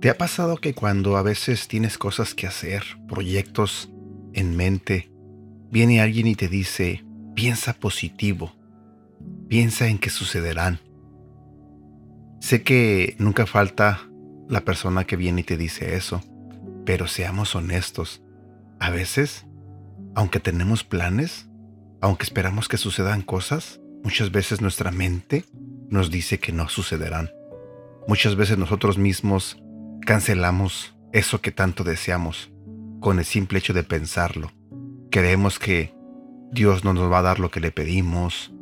¿Te ha pasado que cuando a veces tienes cosas que hacer, proyectos en mente, viene alguien y te dice, piensa positivo, piensa en que sucederán? Sé que nunca falta la persona que viene y te dice eso, pero seamos honestos, a veces, aunque tenemos planes, aunque esperamos que sucedan cosas, muchas veces nuestra mente nos dice que no sucederán. Muchas veces nosotros mismos cancelamos eso que tanto deseamos con el simple hecho de pensarlo. Creemos que Dios no nos va a dar lo que le pedimos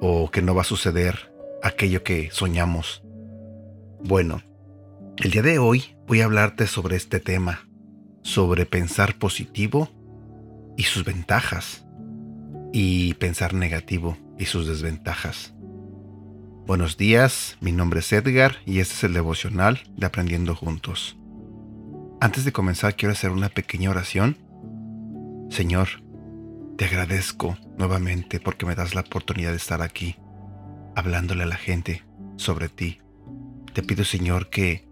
o que no va a suceder aquello que soñamos. Bueno, el día de hoy voy a hablarte sobre este tema, sobre pensar positivo y sus ventajas y pensar negativo y sus desventajas. Buenos días, mi nombre es Edgar y este es el devocional de Aprendiendo Juntos. Antes de comenzar quiero hacer una pequeña oración. Señor, te agradezco nuevamente porque me das la oportunidad de estar aquí, hablándole a la gente sobre ti. Te pido Señor que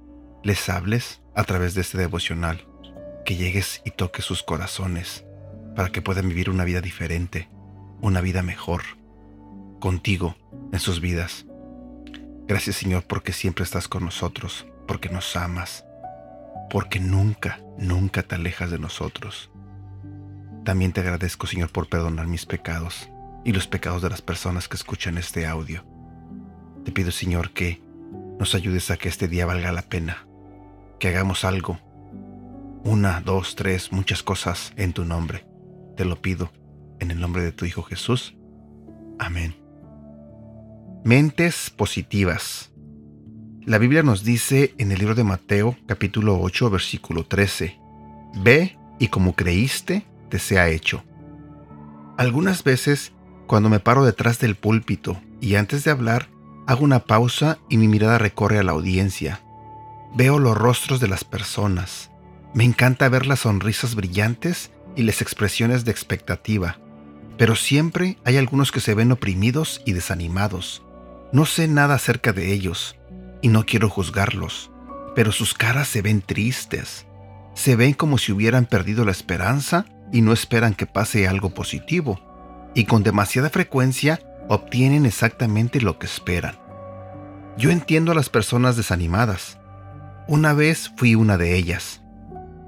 les hables a través de este devocional, que llegues y toques sus corazones para que puedan vivir una vida diferente, una vida mejor, contigo en sus vidas. Gracias Señor porque siempre estás con nosotros, porque nos amas, porque nunca, nunca te alejas de nosotros. También te agradezco Señor por perdonar mis pecados y los pecados de las personas que escuchan este audio. Te pido Señor que nos ayudes a que este día valga la pena, que hagamos algo, una, dos, tres, muchas cosas en tu nombre. Te lo pido en el nombre de tu Hijo Jesús. Amén. Mentes positivas. La Biblia nos dice en el libro de Mateo capítulo 8 versículo 13, Ve y como creíste, te sea hecho. Algunas veces, cuando me paro detrás del púlpito y antes de hablar, hago una pausa y mi mirada recorre a la audiencia. Veo los rostros de las personas. Me encanta ver las sonrisas brillantes y las expresiones de expectativa. Pero siempre hay algunos que se ven oprimidos y desanimados. No sé nada acerca de ellos y no quiero juzgarlos, pero sus caras se ven tristes. Se ven como si hubieran perdido la esperanza y no esperan que pase algo positivo, y con demasiada frecuencia obtienen exactamente lo que esperan. Yo entiendo a las personas desanimadas. Una vez fui una de ellas.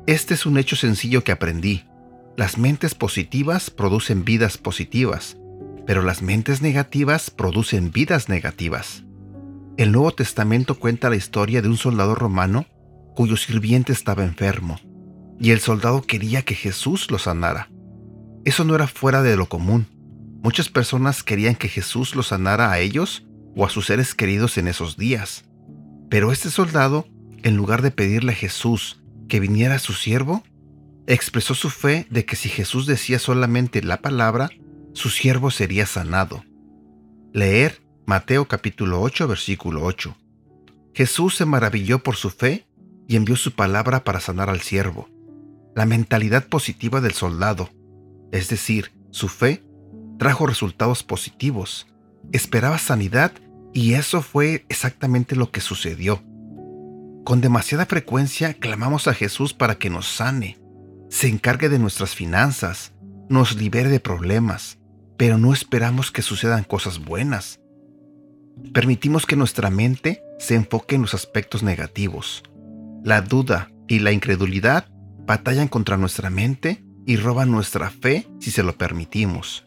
Este es un hecho sencillo que aprendí. Las mentes positivas producen vidas positivas pero las mentes negativas producen vidas negativas. El Nuevo Testamento cuenta la historia de un soldado romano cuyo sirviente estaba enfermo, y el soldado quería que Jesús lo sanara. Eso no era fuera de lo común. Muchas personas querían que Jesús lo sanara a ellos o a sus seres queridos en esos días. Pero este soldado, en lugar de pedirle a Jesús que viniera a su siervo, expresó su fe de que si Jesús decía solamente la palabra, su siervo sería sanado. Leer Mateo capítulo 8 versículo 8. Jesús se maravilló por su fe y envió su palabra para sanar al siervo. La mentalidad positiva del soldado, es decir, su fe, trajo resultados positivos. Esperaba sanidad y eso fue exactamente lo que sucedió. Con demasiada frecuencia clamamos a Jesús para que nos sane, se encargue de nuestras finanzas, nos libere de problemas, pero no esperamos que sucedan cosas buenas. Permitimos que nuestra mente se enfoque en los aspectos negativos. La duda y la incredulidad batallan contra nuestra mente y roban nuestra fe si se lo permitimos.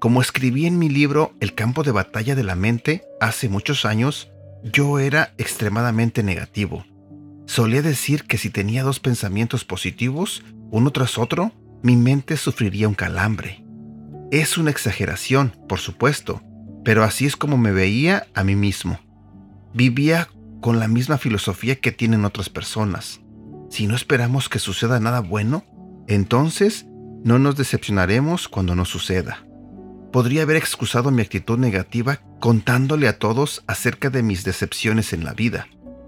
Como escribí en mi libro El campo de batalla de la mente hace muchos años, yo era extremadamente negativo. Solía decir que si tenía dos pensamientos positivos, uno tras otro, mi mente sufriría un calambre. Es una exageración, por supuesto, pero así es como me veía a mí mismo. Vivía con la misma filosofía que tienen otras personas. Si no esperamos que suceda nada bueno, entonces no nos decepcionaremos cuando no suceda. Podría haber excusado mi actitud negativa contándole a todos acerca de mis decepciones en la vida,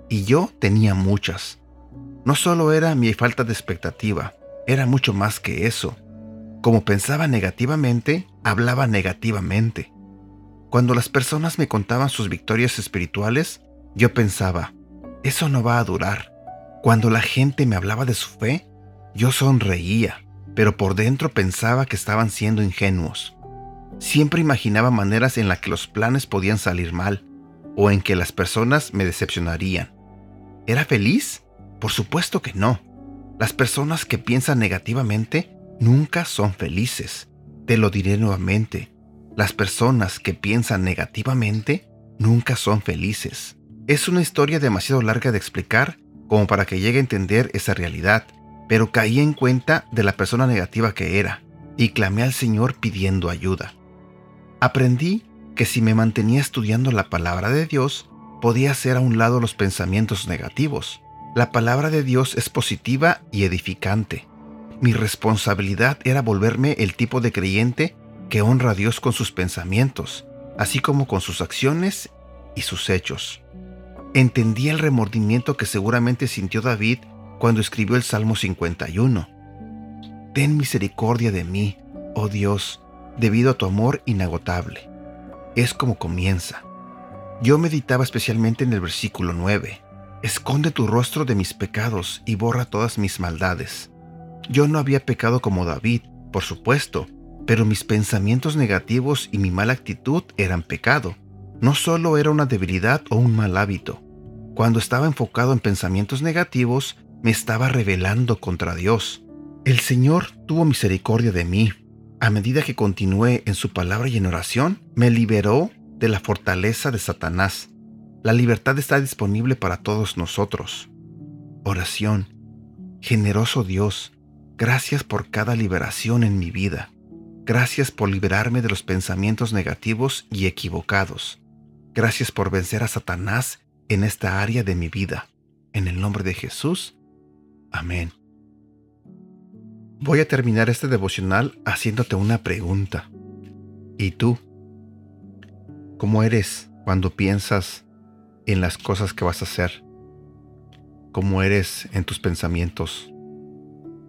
y yo tenía muchas. No solo era mi falta de expectativa, era mucho más que eso. Como pensaba negativamente, hablaba negativamente. Cuando las personas me contaban sus victorias espirituales, yo pensaba, eso no va a durar. Cuando la gente me hablaba de su fe, yo sonreía, pero por dentro pensaba que estaban siendo ingenuos. Siempre imaginaba maneras en las que los planes podían salir mal o en que las personas me decepcionarían. ¿Era feliz? Por supuesto que no. Las personas que piensan negativamente nunca son felices. Te lo diré nuevamente. Las personas que piensan negativamente nunca son felices. Es una historia demasiado larga de explicar como para que llegue a entender esa realidad, pero caí en cuenta de la persona negativa que era y clamé al Señor pidiendo ayuda. Aprendí que si me mantenía estudiando la palabra de Dios, podía hacer a un lado los pensamientos negativos. La palabra de Dios es positiva y edificante. Mi responsabilidad era volverme el tipo de creyente que honra a Dios con sus pensamientos, así como con sus acciones y sus hechos. Entendí el remordimiento que seguramente sintió David cuando escribió el Salmo 51. Ten misericordia de mí, oh Dios, debido a tu amor inagotable. Es como comienza. Yo meditaba especialmente en el versículo 9. Esconde tu rostro de mis pecados y borra todas mis maldades. Yo no había pecado como David, por supuesto, pero mis pensamientos negativos y mi mala actitud eran pecado. No solo era una debilidad o un mal hábito. Cuando estaba enfocado en pensamientos negativos, me estaba rebelando contra Dios. El Señor tuvo misericordia de mí. A medida que continué en su palabra y en oración, me liberó de la fortaleza de Satanás. La libertad está disponible para todos nosotros. Oración. Generoso Dios, gracias por cada liberación en mi vida. Gracias por liberarme de los pensamientos negativos y equivocados. Gracias por vencer a Satanás en esta área de mi vida. En el nombre de Jesús. Amén. Voy a terminar este devocional haciéndote una pregunta. ¿Y tú? ¿Cómo eres cuando piensas en las cosas que vas a hacer? ¿Cómo eres en tus pensamientos?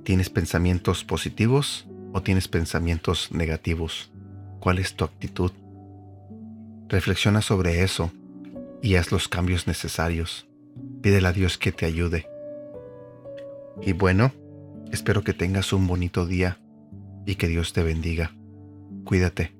¿Tienes pensamientos positivos o tienes pensamientos negativos? ¿Cuál es tu actitud? Reflexiona sobre eso y haz los cambios necesarios. Pídele a Dios que te ayude. Y bueno, espero que tengas un bonito día y que Dios te bendiga. Cuídate.